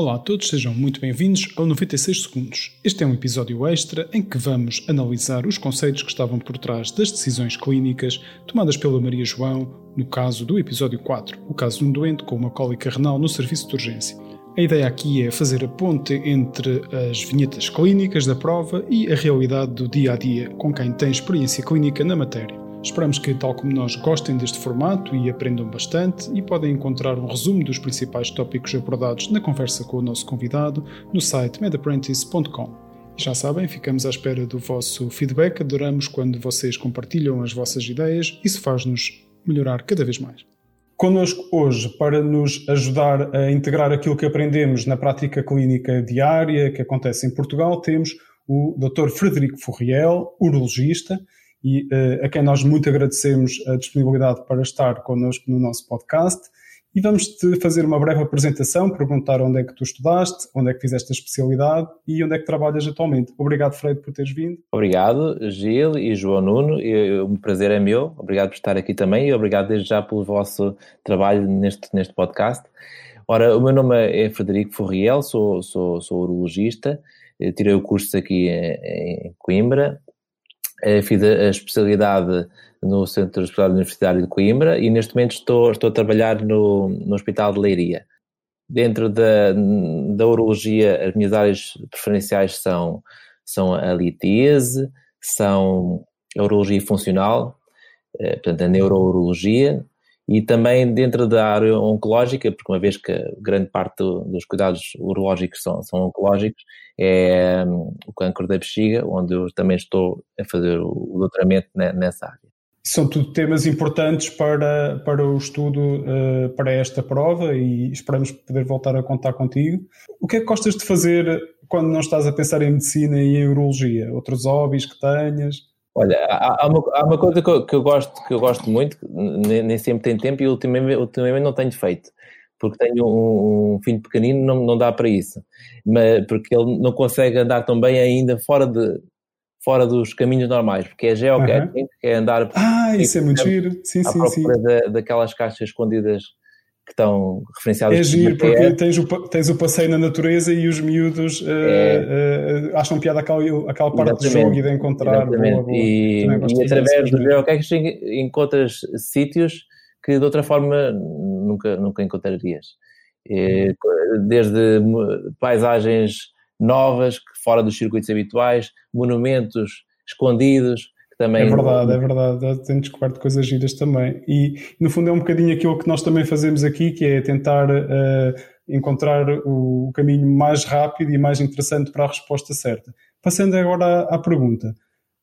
Olá a todos, sejam muito bem-vindos ao 96 Segundos. Este é um episódio extra em que vamos analisar os conceitos que estavam por trás das decisões clínicas tomadas pela Maria João no caso do episódio 4, o caso de um doente com uma cólica renal no serviço de urgência. A ideia aqui é fazer a ponte entre as vinhetas clínicas da prova e a realidade do dia a dia com quem tem experiência clínica na matéria. Esperamos que, tal como nós, gostem deste formato e aprendam bastante e podem encontrar um resumo dos principais tópicos abordados na conversa com o nosso convidado no site medapprentice.com. Já sabem, ficamos à espera do vosso feedback, adoramos quando vocês compartilham as vossas ideias, isso faz-nos melhorar cada vez mais. Connosco hoje, para nos ajudar a integrar aquilo que aprendemos na prática clínica diária que acontece em Portugal, temos o Dr. Frederico Furriel, urologista, e uh, a quem nós muito agradecemos a disponibilidade para estar connosco no nosso podcast. E vamos-te fazer uma breve apresentação, perguntar onde é que tu estudaste, onde é que fizeste a especialidade e onde é que trabalhas atualmente. Obrigado, Freire, por teres vindo. Obrigado, Gil e João Nuno. O prazer é meu. Obrigado por estar aqui também e obrigado desde já pelo vosso trabalho neste, neste podcast. Ora, o meu nome é Frederico Forriel, sou, sou, sou urologista, tirei o curso aqui em Coimbra, eh, fiz a especialidade no Centro Hospitalar Universitário de Coimbra e neste momento estou, estou a trabalhar no, no Hospital de Leiria. Dentro da, da urologia, as minhas áreas preferenciais são, são a litíase, são a urologia funcional, eh, portanto a neurourologia, e também dentro da área oncológica, porque uma vez que grande parte do, dos cuidados urológicos são, são oncológicos, é um, o câncer da bexiga, onde eu também estou a fazer o, doutoramento nessa área. São tudo temas importantes para, para o estudo uh, para esta prova e esperamos poder voltar a contar contigo. O que é que gostas de fazer quando não estás a pensar em medicina e em urologia? Outros hobbies que tenhas? Olha, há, há, uma, há uma, coisa que eu, que eu, gosto, que eu gosto muito, nem, nem sempre tem tempo e ultimamente, ultimamente não tenho feito, porque tenho um, um filho pequenino, não, não dá para isso, mas porque ele não consegue andar tão bem ainda fora de fora dos caminhos normais, porque é geocaching, uhum. é andar ah, isso é muito giro, sim, sim, sim. Da, daquelas caixas escondidas que estão referenciadas. É giro, porque tens o, tens o passeio na natureza e os miúdos uh, uh, acham piada aquela, aquela parte do jogo e de encontrar. Boa, boa. E, e através do geocaching encontras sítios que de outra forma nunca, nunca encontrarias. Desde paisagens novas, fora dos circuitos habituais, monumentos escondidos, também. É verdade, é verdade. Tenho descoberto coisas giras também. E, no fundo, é um bocadinho aquilo que nós também fazemos aqui, que é tentar uh, encontrar o caminho mais rápido e mais interessante para a resposta certa. Passando agora à, à pergunta.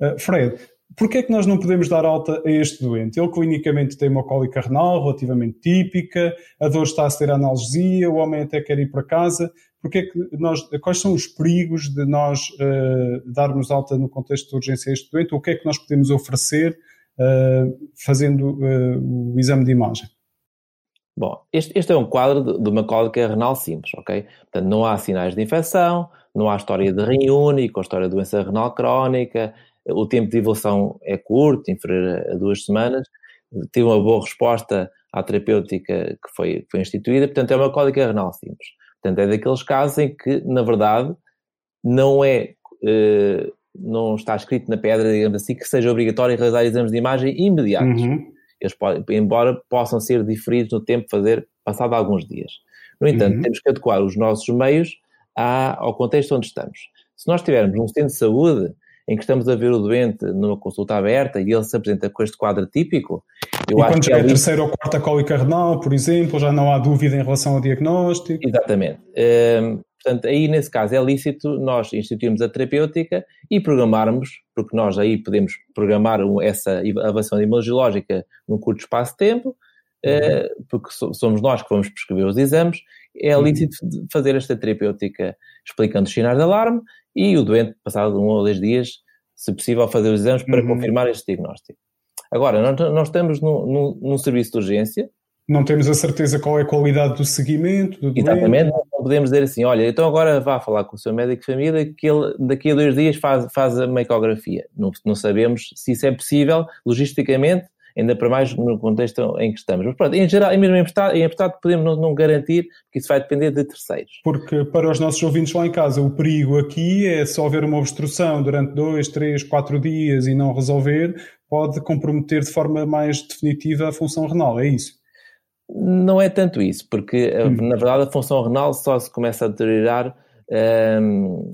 Uh, Fred, Porquê é que nós não podemos dar alta a este doente? Ele clinicamente tem uma cólica renal relativamente típica, a dor está a ser analgesia, o homem até quer ir para casa. Porquê é que nós, quais são os perigos de nós uh, darmos alta no contexto de urgência a este doente? O que é que nós podemos oferecer uh, fazendo uh, o exame de imagem? Bom, este, este, é um quadro de, uma cólica renal simples, ok? Portanto, não há sinais de infecção, não há história de rim único, história de doença renal crónica, o tempo de evolução é curto, inferior a duas semanas, teve uma boa resposta à terapêutica que foi, foi instituída, portanto é uma cólica renal simples. Portanto, é daqueles casos em que, na verdade, não é, eh, não está escrito na pedra, digamos assim, que seja obrigatório realizar exames de imagem imediatos. Uhum. Eles podem, embora possam ser diferidos no tempo, fazer passado alguns dias. No entanto, uhum. temos que adequar os nossos meios ao contexto onde estamos. Se nós tivermos um centro de saúde em que estamos a ver o doente numa consulta aberta e ele se apresenta com este quadro típico, eu e acho quando já é, a terceira ou quarta cólica renal, por exemplo, já não há dúvida em relação ao diagnóstico. Exatamente. Um, portanto, aí nesse caso é lícito nós instituirmos a terapêutica e programarmos, porque nós aí podemos programar essa avaliação imunologilógica num curto espaço de tempo, uhum. uh, porque somos nós que vamos prescrever os exames, é uhum. lícito uhum. fazer esta terapêutica explicando os sinais de alarme e o doente, passado um ou dois dias, se possível, fazer os exames para uhum. confirmar este diagnóstico. Agora, nós, nós estamos num, num, num, serviço de urgência. Não temos a certeza qual é a qualidade do seguimento do Exatamente, não podemos dizer assim, olha, então agora vá falar com o seu médico de família que ele daqui a dois dias faz, faz a ecografia. Não, não sabemos se isso é possível logisticamente ainda para mais no contexto em que estamos. Mas pronto, em geral, mesmo em emprestado, em emprestado podemos não, não, garantir, porque isso vai depender de terceiros. Porque para os nossos ouvintes lá em casa, o perigo aqui é só haver uma obstrução durante dois, três, quatro dias e não resolver, pode comprometer de forma mais definitiva a função renal, é isso? Não é tanto isso, porque hum. na verdade a função renal só se começa a deteriorar um,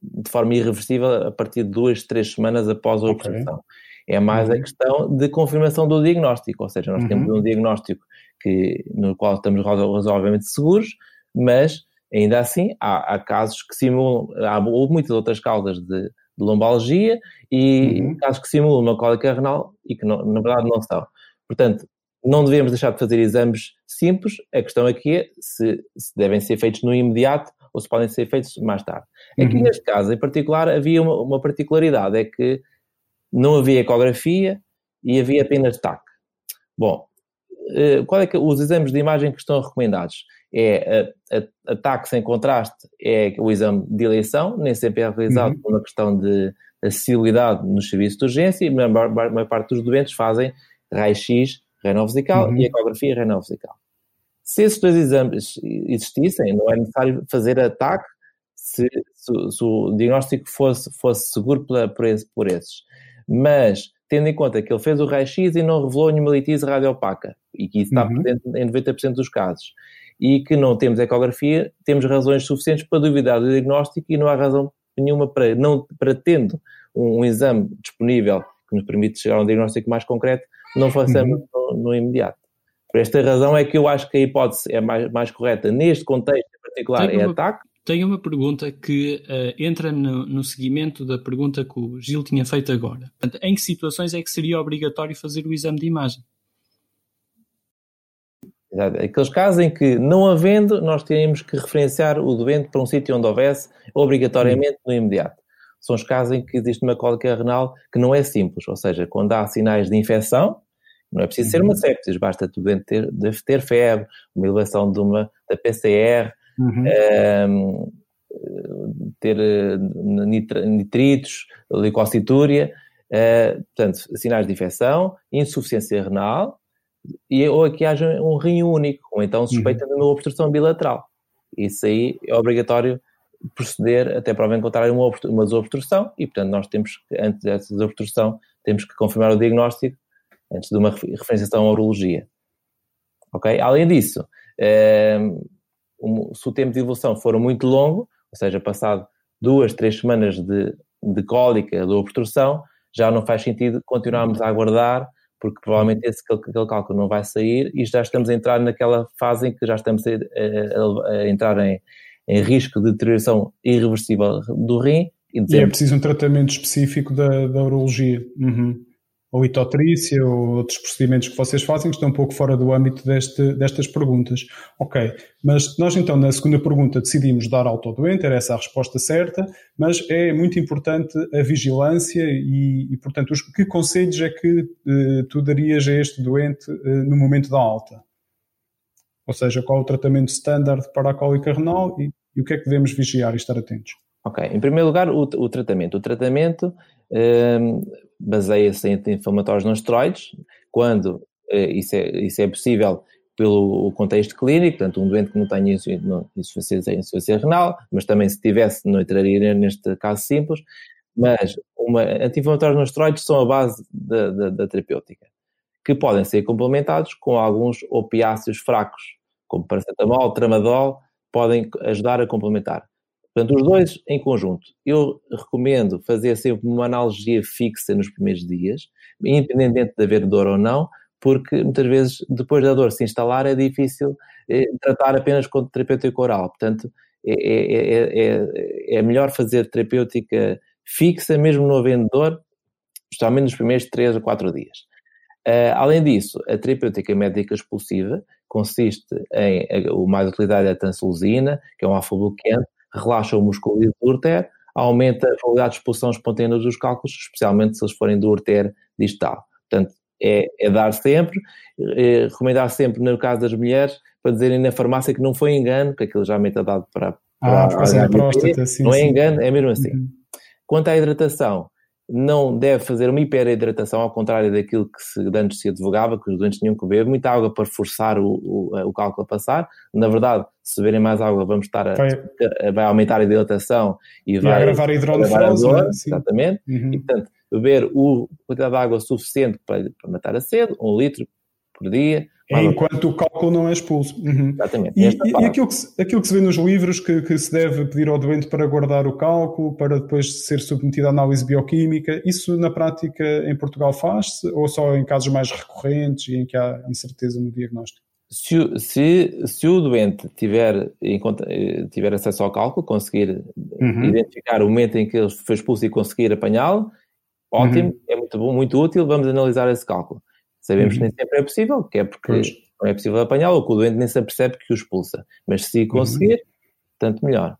de forma irreversível a partir de duas, três semanas após a obstrução. Okay. É mais uhum. a questão de confirmação do diagnóstico, ou seja, nós uhum. temos um diagnóstico que, no qual estamos razoavelmente seguros, mas ainda assim há, há casos que simulam, há muitas outras causas de, de lombalgia e uhum. casos que simulam uma cólica renal e que não, na verdade não são. Portanto, não devemos deixar de fazer exames simples, a questão aqui é se, se devem ser feitos no imediato ou se podem ser feitos mais tarde. Aqui uhum. neste caso, em particular, havia uma, uma, particularidade, é que não havia ecografia e havia apenas TAC. Bom, eh, qual é que os exames de imagem que estão recomendados? É a, a, TAC sem contraste é o exame de eleição, nem sempre é realizado uhum. por uma questão de acessibilidade nos serviços de urgência e a maior, a maior parte dos doentes fazem raio-x renal vesical uhum. e ecografia renal vesical. Se esses dois exames existissem, não é necessário fazer ataque se, se, se o diagnóstico fosse, fosse seguro por, por, esse, por esses. Mas, tendo em conta que ele fez o raio-x e não revelou nenhuma litise radiopaca, e que isso está uhum. presente em 90% dos casos, e que não temos ecografia, temos razões suficientes para duvidar do diagnóstico e não há razão nenhuma para, não, para tendo um, um exame disponível que nos permite chegar a um diagnóstico mais concreto, não façamos uhum. no, no imediato. Por esta razão é que eu acho que a hipótese é mais, mais correta neste contexto em particular é uma, ataque. Tenho uma pergunta que uh, entra no, no seguimento da pergunta que o Gil tinha feito agora. Em que situações é que seria obrigatório fazer o exame de imagem? Exato. Aqueles casos em que, não havendo, nós teríamos que referenciar o doente para um sítio onde houvesse, obrigatoriamente no imediato. São os casos em que existe uma cólica renal que não é simples, ou seja, quando há sinais de infecção, não é preciso ser uma uhum. sepsis, basta tu ter, deve ter febre, uma elevação de uma, da PCR, uhum. um, ehm, ter eh, nitritos, leucocitúria, uh, portanto, sinais de infecção, insuficiência renal, e, ou que haja um rim único, ou então suspeita uhum. de uma obstrução bilateral. Isso aí é obrigatório proceder até prova em contrário uma, uma desobstrução e, portanto, nós temos que, antes dessa desobstrução, temos que confirmar o diagnóstico antes de uma referenciação à urologia. Ok? Além disso, ehm, se o tempo de evolução for muito longo, ou seja, passado duas, três semanas de, de cólica, de obstrução, já não faz sentido continuarmos a aguardar, porque provavelmente esse, aquele cálculo não vai sair e já estamos a entrar naquela fase em que já estamos a, a, a entrar em, em risco de deterioração irreversível do rim. E, e é preciso um tratamento específico da, da urologia. Uhum ou litotrícia ou outros procedimentos que vocês fazem que estão um pouco fora do âmbito deste, destas perguntas. Ok, mas nós então na segunda pergunta decidimos dar alta ao doente, era essa a resposta certa, mas é muito importante a vigilância e, e portanto, os, que conselhos é que eh, tu darias a este doente eh, no momento da alta? Ou seja, qual o tratamento standard para a cólica renal e, e o que é que devemos vigiar e estar atentos? Ok, em primeiro lugar, o, o tratamento. O tratamento um, baseia-se em anti-inflamatórios não esteroides, quando uh, isso, é, isso é possível pelo contexto clínico, portanto, um doente que não tenha insuficiência, insuficiência renal, mas também se tivesse, não entraria neste caso simples, mas anti-inflamatórios não esteroides são a base da, da, da, terapêutica, que podem ser complementados com alguns opiáceos fracos, como paracetamol, tramadol, podem ajudar a complementar. Portanto, os dois em conjunto. Eu recomendo fazer sempre uma analgesia fixa nos primeiros dias, independentemente de haver dor ou não, porque muitas vezes, depois da dor se instalar, é difícil eh, tratar apenas com terapêutica oral. Portanto, é, é, é, é, melhor fazer terapêutica fixa, mesmo no havendo dor, especialmente nos primeiros 3 a 4 dias. Uh, além disso, a terapêutica médica expulsiva consiste em, o mais utilizado é a tansulosina, que é um alfa-bloqueante, relaxa o músculo do urter, aumenta a probabilidade de expulsão espontânea dos cálculos, especialmente se eles forem do urter distal. Portanto, é, é dar sempre, é, recomendar sempre, no caso das mulheres, para dizerem na farmácia que não foi engano, que aquilo já é dado para, para ah, a, a, a próstata, sim, não é engano, é mesmo assim. Uhum. Quanto à hidratação, não deve fazer uma hiperidratação, ao contrário daquilo que se, antes se advogava, que os doentes tinham que beber muita água para forçar o, o, o cálculo a passar. Na verdade, se beberem mais água, vamos estar a, vai, a, vai aumentar a dilatação e, e vai agravar a hidronefrose. Né? Exatamente. Uhum. E, portanto, beber o quantidade de água suficiente para, para matar a sede, um litro por dia, é enquanto o cálculo não é expulso. Uhum. Exatamente. E, e aquilo, que se, aquilo que se vê nos livros que, que, se deve pedir ao doente para guardar o cálculo, para depois ser submetido à análise bioquímica, isso na prática em Portugal faz-se ou só em casos mais recorrentes e em que há incerteza no diagnóstico? Se, se, se o doente tiver, tiver acesso ao cálculo, conseguir uhum. identificar o momento em que ele foi expulso e conseguir apanhá-lo, ótimo, uhum. é muito bom, muito útil, vamos analisar esse cálculo. Sabemos uhum. que nem sempre é possível, que é porque pois. não é possível apanhá-lo, ou que o doente nem se apercebe que o expulsa. Mas se uhum. conseguir, uhum. tanto melhor.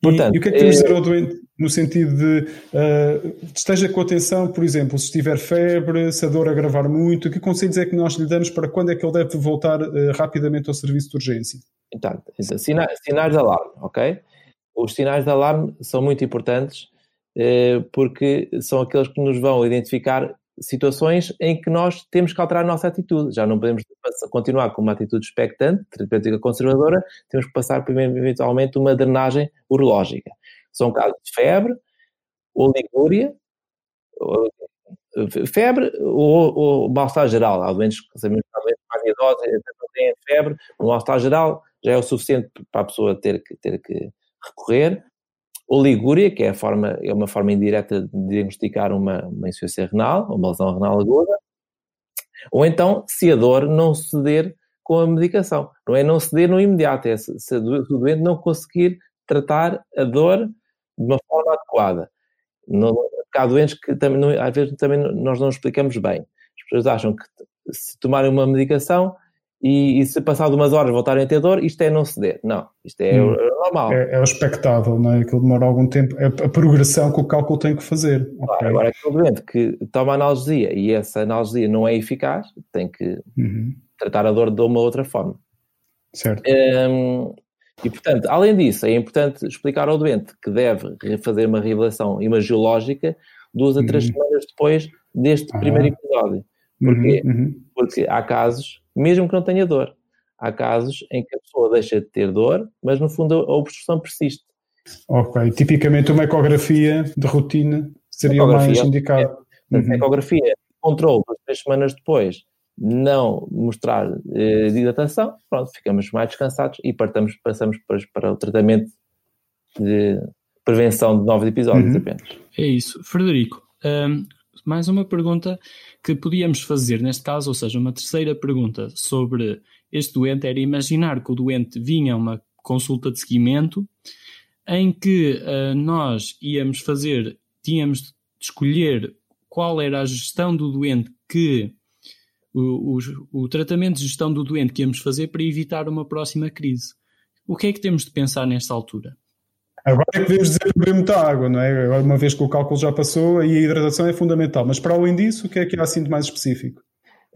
Portanto, e, e, o que é que temos é... dizer ao doente no sentido de uh, esteja com atenção, por exemplo, se estiver febre, se a dor agravar muito, que conselhos é que nós lhe damos para quando é que ele deve voltar uh, rapidamente ao serviço de urgência? Então, sinais, sinais de alarme, ok? Os sinais de alarme são muito importantes uh, porque são aqueles que nos vão identificar situações em que nós temos que alterar a nossa atitude. Já não podemos continuar com uma atitude expectante, terapêutica conservadora, temos que passar eventualmente uma drenagem urológica. São casos de febre, oligúria, febre ou, ou mal-estar geral. Há doentes que sabemos que mais idosos têm febre, o mal-estar geral já é o suficiente para a pessoa ter que, ter que recorrer oligúria, que é, forma, é uma forma indireta de diagnosticar uma, uma insuficiência renal, uma lesão renal aguda, ou então se a dor não ceder com a medicação. Não é não ceder no imediato, é se, se o doente não conseguir tratar a dor de uma forma adequada. Há doentes que também, às vezes também nós não explicamos bem. As pessoas acham que se tomarem uma medicação e, e, se passado umas horas voltarem a ter dor, isto é não ceder. Não, isto é hum. normal. É, é o expectável, não é? Aquilo demora algum tempo, é a progressão que o cálculo tem que fazer. Claro, okay. Agora, aquele doente que toma analgesia e essa analgesia não é eficaz, tem que uhum. tratar a dor de uma outra forma. Certo. Um, e, portanto, além disso, é importante explicar ao doente que deve fazer uma revelação imagiológica duas a três uhum. semanas depois deste ah. primeiro episódio. Porquê? Uhum, uhum. Porque há casos mesmo que não tenha dor. Há casos em que a pessoa deixa de ter dor, mas no fundo a obstrução persiste. Ok, tipicamente uma ecografia de rotina seria o mais indicado. É, uhum. A ecografia, controle, três semanas depois, não mostrar eh, dilatação, pronto, ficamos mais descansados e partamos, passamos para, para o tratamento de prevenção de novos episódios uhum. apenas. É isso. Frederico, um, mais uma pergunta que podíamos fazer neste caso, ou seja, uma terceira pergunta sobre este doente era imaginar que o doente vinha a uma consulta de seguimento em que uh, nós íamos fazer, tínhamos de escolher qual era a gestão do doente que o, o, o tratamento de gestão do doente que íamos fazer para evitar uma próxima crise. O que é que temos de pensar nesta altura? Agora é que devemos dizer para beber muita água, não é? Agora, uma vez que o cálculo já passou, aí a hidratação é fundamental. Mas para além disso, o que é que há assim de mais específico?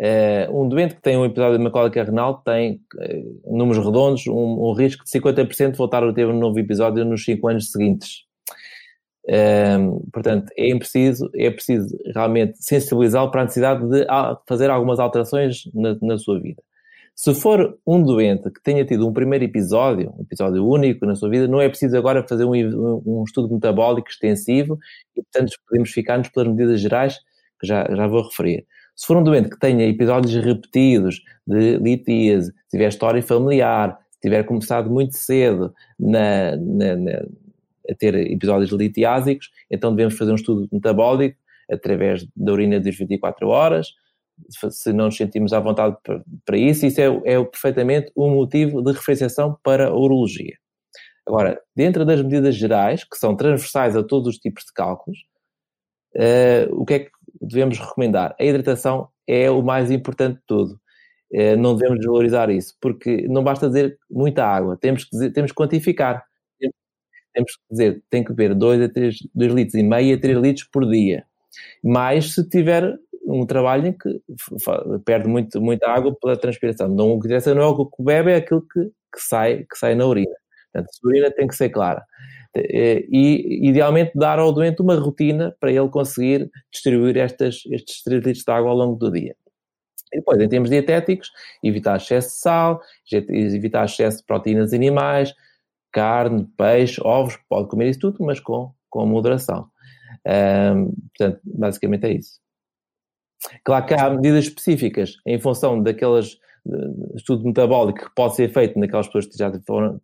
É, um doente que tem um episódio de uma renal tem, eh, números redondos, um, um, risco de 50% de voltar a ter um novo episódio nos 5 anos seguintes. É, portanto, é preciso, é preciso realmente sensibilizá-lo para a necessidade de fazer algumas alterações na, na sua vida. Se for um doente que tenha tido um primeiro episódio, um episódio único na sua vida, não é preciso agora fazer um, um estudo metabólico extensivo e, portanto, podemos ficar-nos pelas medidas gerais que já, já vou referir. Se for um doente que tenha episódios repetidos de litíase, se tiver história familiar, se tiver começado muito cedo na, na, na, a ter episódios litiásicos, então devemos fazer um estudo metabólico através da urina das 24 horas, se não nos sentimos à vontade para, isso, isso é, é perfeitamente um motivo de referenciação para a urologia. Agora, dentro das medidas gerais, que são transversais a todos os tipos de cálculos, uh, o que é que devemos recomendar? A hidratação é o mais importante de tudo. Uh, não devemos desvalorizar isso, porque não basta dizer muita água, temos que, dizer, temos que quantificar. Temos que dizer, tem que beber 2 a 3, 2 litros e meio a 3 litros por dia. Mais se tiver um trabalho em que perde muito, muita água pela transpiração. Não, o que interessa não é o que bebe, é aquilo que, que, sai, que sai na urina. Portanto, a urina tem que ser clara. e, idealmente, dar ao doente uma rotina para ele conseguir distribuir estas, estes 3 litros de água ao longo do dia. E depois, em termos dietéticos, evitar excesso de sal, evitar excesso de proteínas animais, carne, peixe, ovos, pode comer isso tudo, mas com, com moderação. Um, portanto, basicamente é isso. Claro que há medidas específicas em função daquelas estudo metabólico que pode ser feito naquelas pessoas que já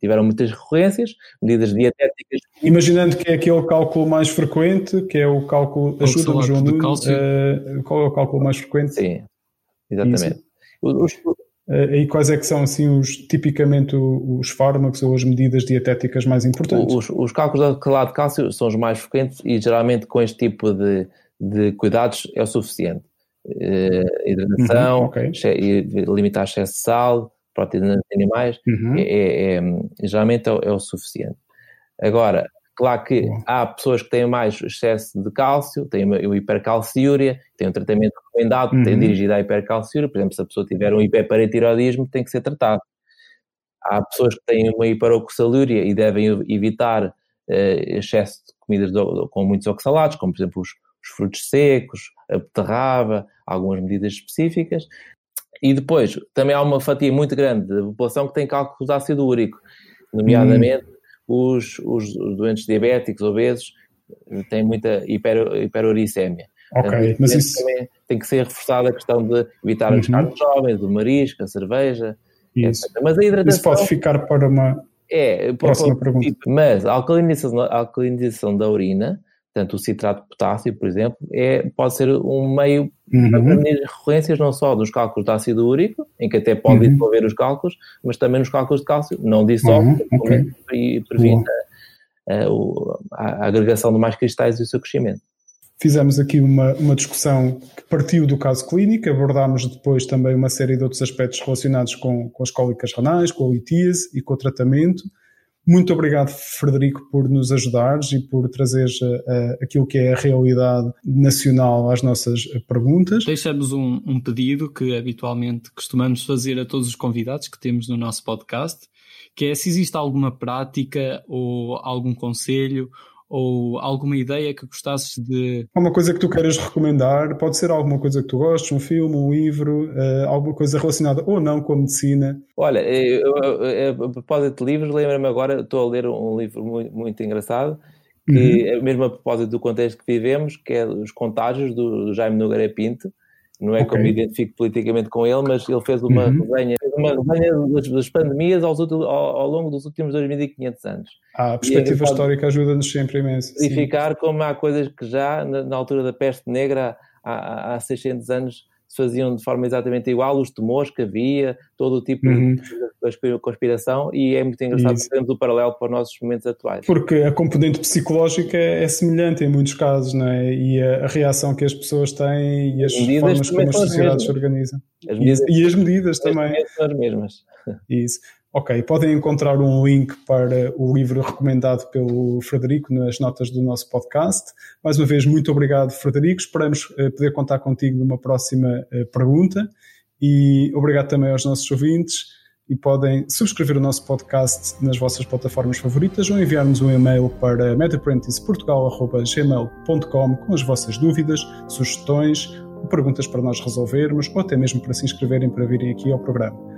tiveram muitas recorrências, medidas dietéticas. Imaginando que é aquele cálculo mais frequente, que é o cálculo, ajuda-me João Nunes, uh, qual é o cálculo mais frequente? Sim, exatamente. Os, uh, e quais é que são, assim, os, tipicamente os fármacos ou as medidas dietéticas mais importantes? Os, os cálculos de clorado de cálcio são os mais frequentes e geralmente com este tipo de, de cuidados é o suficiente uh, hidratação, uhum, okay. limitar excesso de sal, proteínas animais, uhum. é, é, é, geralmente é, é, o suficiente. Agora, claro que uhum. há pessoas que têm mais excesso de cálcio, têm o hipercalciúria, têm um tratamento recomendado, tem uhum. dirigido à hipercalciúria, por exemplo, se a pessoa tiver um hiperparatiroidismo, tem que ser tratado. Há pessoas que têm uma hiperoxalúria e devem evitar uh, excesso de comidas do, com muitos oxalatos, como por exemplo os, os frutos secos, a beterraba, algumas medidas específicas. E depois, também há uma fatia muito grande da população que tem cálculos de ácido úrico, nomeadamente hum. os, os, os, doentes diabéticos, obesos, têm muita hiper, hiperuricémia. Ok, Portanto, mas isso... Também tem que ser reforçada a questão de evitar uhum. as carnes jovens, o marisco, a cerveja, isso. Etc. Mas a hidratação... Isso pode ficar para uma é, próxima pergunta. Mas a alcalinização, a alcalinização da urina Portanto, o citrato de potássio, por exemplo, é, pode ser um meio uhum. para prevenir recorrências não só dos cálculos de ácido úrico, em que até pode uhum. os cálculos, mas também nos cálculos de cálcio, não dissolve uhum. okay. e previne a, a, a, agregação de mais cristais e o seu crescimento. Fizemos aqui uma, uma discussão que partiu do caso clínico, abordámos depois também uma série de outros aspectos relacionados com, com as cólicas renais, com a litíase e com o tratamento. Muito obrigado, Frederico, por nos ajudares e por trazeres uh, aquilo que é a realidade nacional às nossas perguntas. Deixamos um, um, pedido que habitualmente costumamos fazer a todos os convidados que temos no nosso podcast, que é se existe alguma prática ou algum conselho ou alguma ideia que gostasses de. Alguma coisa que tu queiras recomendar, pode ser alguma coisa que tu gostes, um filme, um livro, uh, alguma coisa relacionada ou não com a medicina. Olha, eu, eu, eu, a propósito de livros, lembra-me agora, estou a ler um livro muito, muito engraçado, que uhum. é mesmo a propósito do contexto que vivemos, que é Os Contágios, do, do Jaime Nogueira Pinto. Não é okay. como me identifico politicamente com ele, mas ele fez uma uhum. resenha, uma resenha das, das pandemias ao, ao, longo dos últimos 2500 anos. Ah, a perspectiva histórica ajuda-nos sempre imenso. Verificar como há coisas que já, na, na altura da peste negra, há, há 600 anos, se faziam de forma exatamente igual, os temores que havia, todo o tipo uhum. de conspiração, e é muito engraçado temos o paralelo para os nossos momentos atuais. Porque a componente psicológica é, é semelhante em muitos casos, não é? E a, a reação que as pessoas têm e as formas como as sociedades se organizam. As medidas, e, e, as medidas também. São as mesmas. Isso. Ok, podem encontrar um link para o livro recomendado pelo Frederico nas notas do nosso podcast. Mais uma vez, muito obrigado, Frederico. Esperamos eh, poder contar contigo numa próxima eh, pergunta. E obrigado também aos nossos ouvintes. E podem subscrever o nosso podcast nas vossas plataformas favoritas ou enviar-nos um e-mail para medapprenticeportugal.gmail.com com as vossas dúvidas, sugestões, perguntas para nós resolvermos ou até mesmo para se inscreverem para virem aqui ao programa.